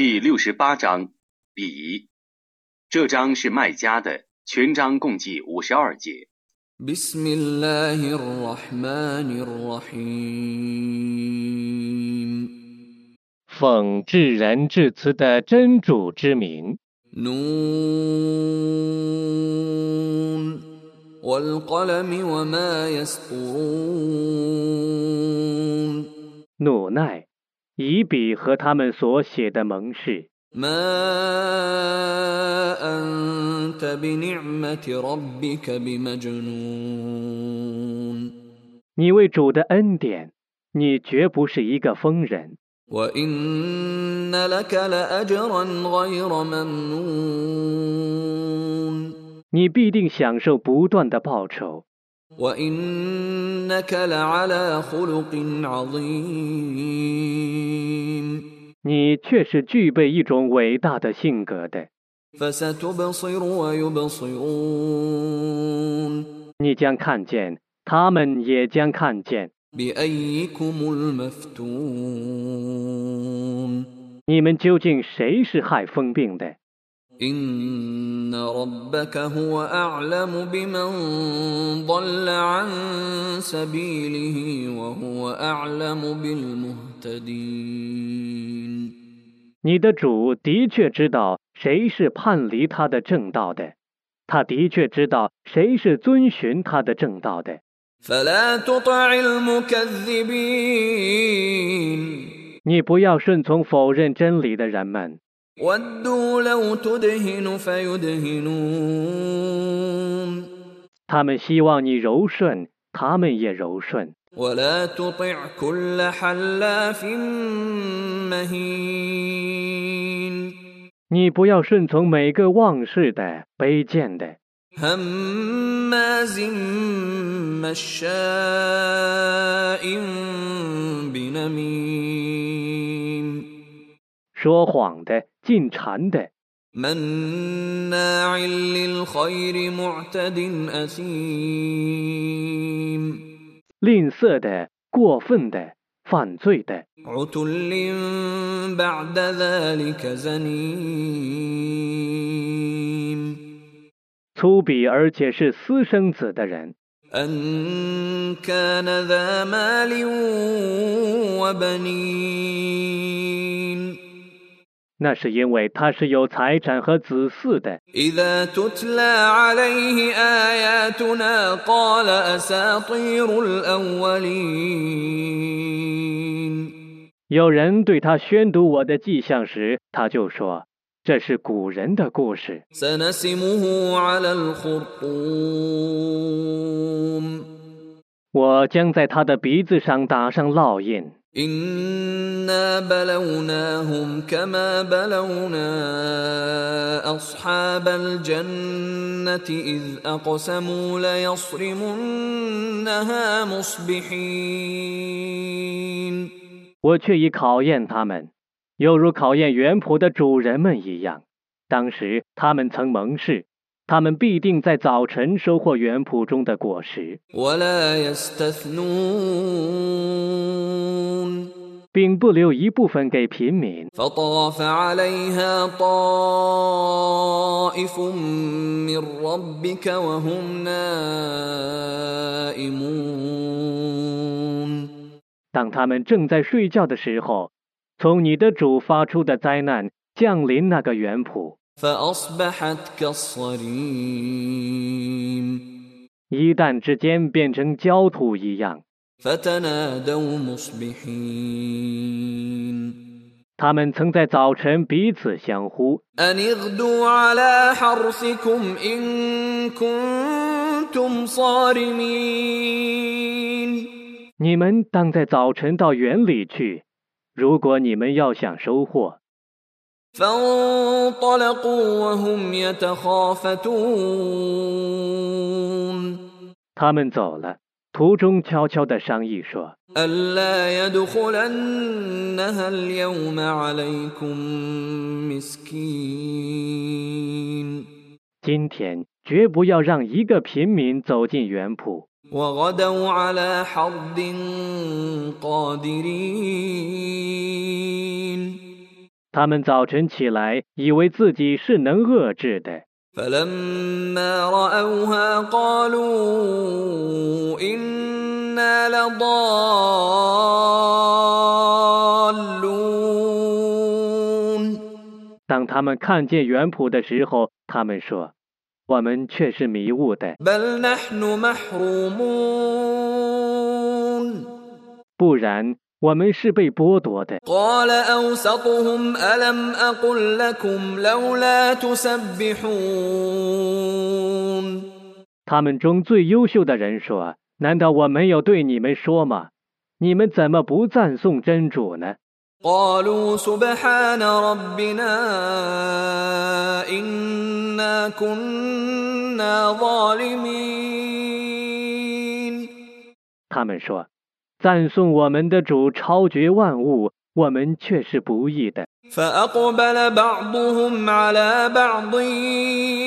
第六十八章比，这章是卖家的，全章共计五十二节。 بسم الله الرحمن الرحيم 奉至仁至慈的真主之名， نون والقلم وما يسطرون 努奈， 以笔和他们所写的盟誓。你为主的恩典你绝不是一个疯人。你必定享受不断的报酬。你却是具备一种伟大的性格的。你将看见他们也将看见。你们究竟谁是害疯病的？إن ربك هو أعلم بمن ضل عن سبيله وهو أعلم بالمهتدين 你的主的确知道谁是叛离他的正道的，他的确知道谁是遵循他的正道的。 فلا تطع المكذبين 你不要顺从否认真理的人们， 他们希望你柔顺，他们也柔顺。你不要顺从每个忘事的、卑贱的。说谎的、进馋的。吝啬的过分的犯罪的。粗鄙而且是私生子的人。那是因为他是有财产和子嗣的。有人对他宣读我的迹象时他就说这是古人的故事。我将在他的鼻子上打上烙印。إنا بلوناهم كما بلونا أصحاب الجنة إذ أقسموا ليصرمنها مصبحين 我却已考验他们，犹如考验园圃的主人们一样。当时他们曾盟誓， 他们必定在早晨收获原谱中的果实。并不留一部分给平民。当他们正在睡觉的时候从你的主发出的灾难降临那个原谱فأصبحت كالصريم 一旦之间变成焦土一样。 فتنادوا مصبحين 他们曾在早晨彼此相呼， أن اغدوا على حرثكم إن كنتم صارمين 你们当在早晨到园里去，如果你们要想收获。 فانطلقوا وهم يتخافتون 他们走了，途中悄悄地商议说 ألا يدخلنها اليوم عليكم مسكين：“ 今天绝不要让一个平民走进园圃。” وغدوا على حرد قادرين 他们早晨起来，以为自己是能遏制的。 فلما رأوها قالوا إنا لضالون 当他们看见园圃的时候，他们说：“我们却是迷雾的， بل نحن محرومون 不然 我们是被剥夺的。他们中最优秀的人说难道我没有对你们说吗？你们怎么不赞颂真主呢？他们说赞颂我们的主超绝万物，我们却是不义的。 فأقبل بعضهم على بعض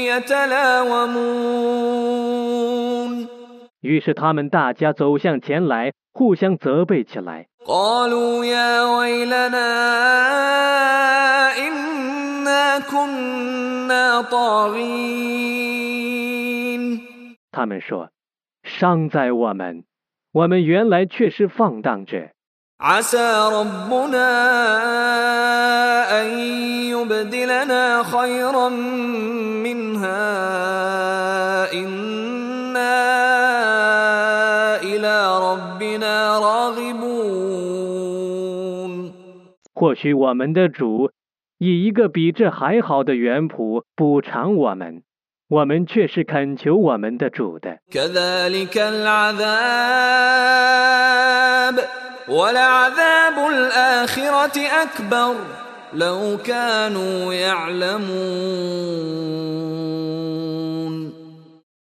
يتلاومون ”于是他们大家走向前来，互相责备起来。 قالوا يا ويلنا إنا كنا طاغين 他们说：“伤在我们， 我们原来却是放荡者。 عسى ربنا أن يبدلنا خيرا منها إنا إلى ربنا راغبون 或许我们的主以一个比这还好的园圃补偿我们， 我们却是恳求我们的主的。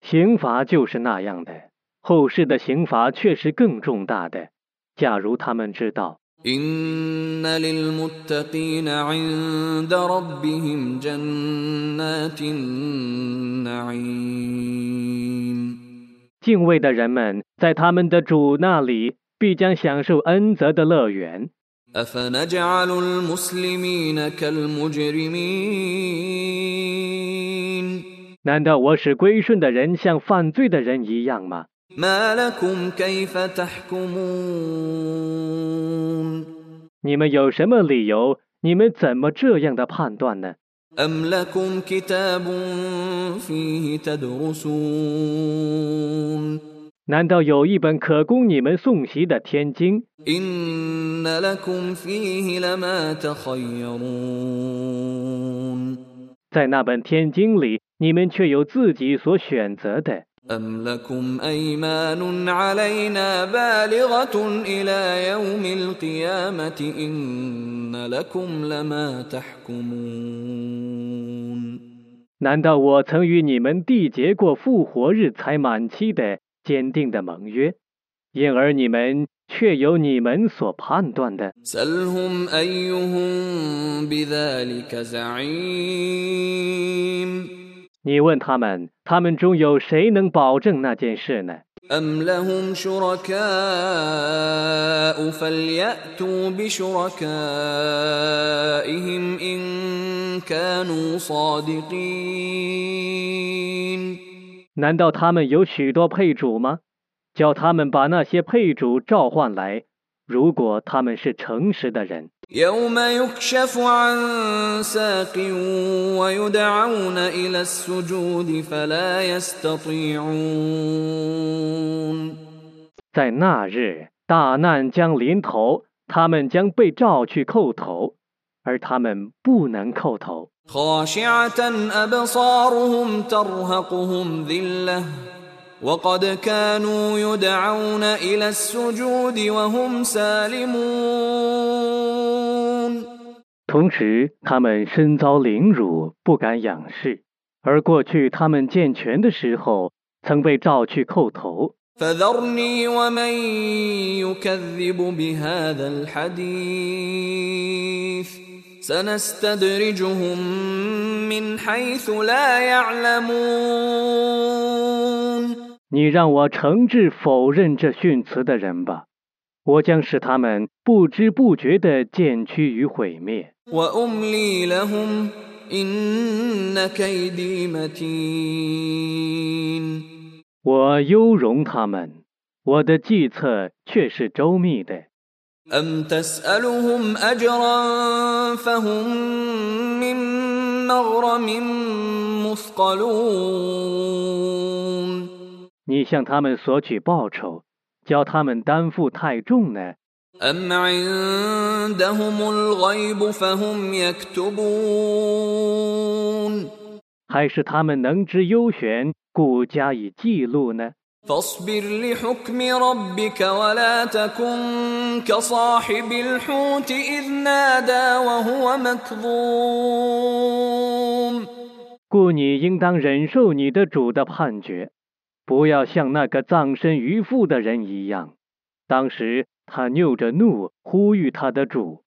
刑罚就是那样的后世的刑罚却是更重大的假如他们知道 إن للمتقين عند ربهم جنات النعيم 敬畏的人们在他们的主那里必将享受恩泽的乐园。 أفنجعل المسلمين كالمجرمين 难道我使归顺的人像犯罪的人一样吗？ 你们有什么理由？你们怎么这样的判断呢？难道有一本可供你们送习的天经？在那本天经里你们却有自己所选择的。أم لكم أيمان علينا بالغة إلى يوم القيامة إن لكم لما تحكمون 难道我曾与你们缔结过复活日才满期的坚定的盟约？因而你们却有你们所判断的。 سلهم أيهم بذلك زعيم 你问他们，他们中有谁能保证那件事呢？ أم لهم شركاء فليأتوا بشركائهم إن كانوا صادقين 难道他们有许多配主吗？叫他们把那些配主召唤来， 如果他们是诚实的人。在那日大难将临头他们将被召去叩头而他们不能叩头。خاشعة أبصارهم ترهقهم ذلة وقد كانوا يدعون إلى السجود وهم سالمون 同时，他们身遭凌辱，不敢仰视；而过去他们健全的时候，曾被召去叩头。 فذرني ومن يكذب بهذا الحديث سنستدرجهم من حيث لا يعلمون 你让我诚挚否认这训词的人吧， 我将使他们不知不觉地渐趋于毁灭。 وأملي لهم إن كيدي متين 我优容他们，我的计策却是周密的。 أم تسألهم أجرا فهم من مغرم مثقلون 你向他们索取报酬，叫他们担负太重呢？ أم عندهم الغيب فهم يكتبون 还是他们能知幽玄，故加以记录呢？ فاصبر لحكم ربك ولا تكن كصاحب الحوت إذ نادى وهو مكظوم 故你应当忍受你的主的判决， 不要像那个葬身鱼腹的人一样。当时他拗着怒呼吁他的主。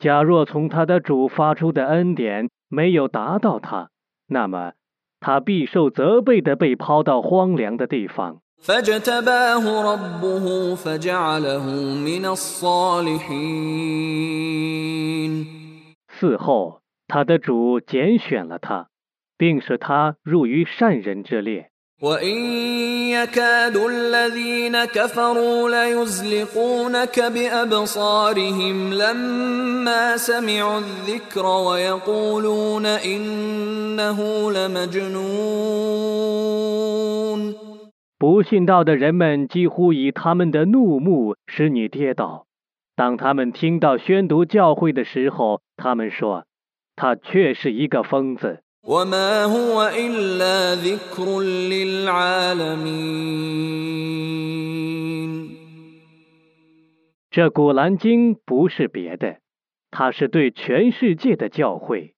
假若从他的主发出的恩典没有达到他那么他必受责备的被抛到荒凉的地方。事后，他的主拣选了他，并使他入于善人之列。وإن يكاد الذين كفروا ليزلقونك بأبصارهم لما سمعوا الذكر ويقولون إنه لمجنون 不信道的人们几乎以他们的怒目使你跌倒。当他们听到宣读教诲的时候，他们说：“他却是一个疯子。 وما هو إلا ذكر للعالمين ”这古兰经不是别的，它是对全世界的教诲。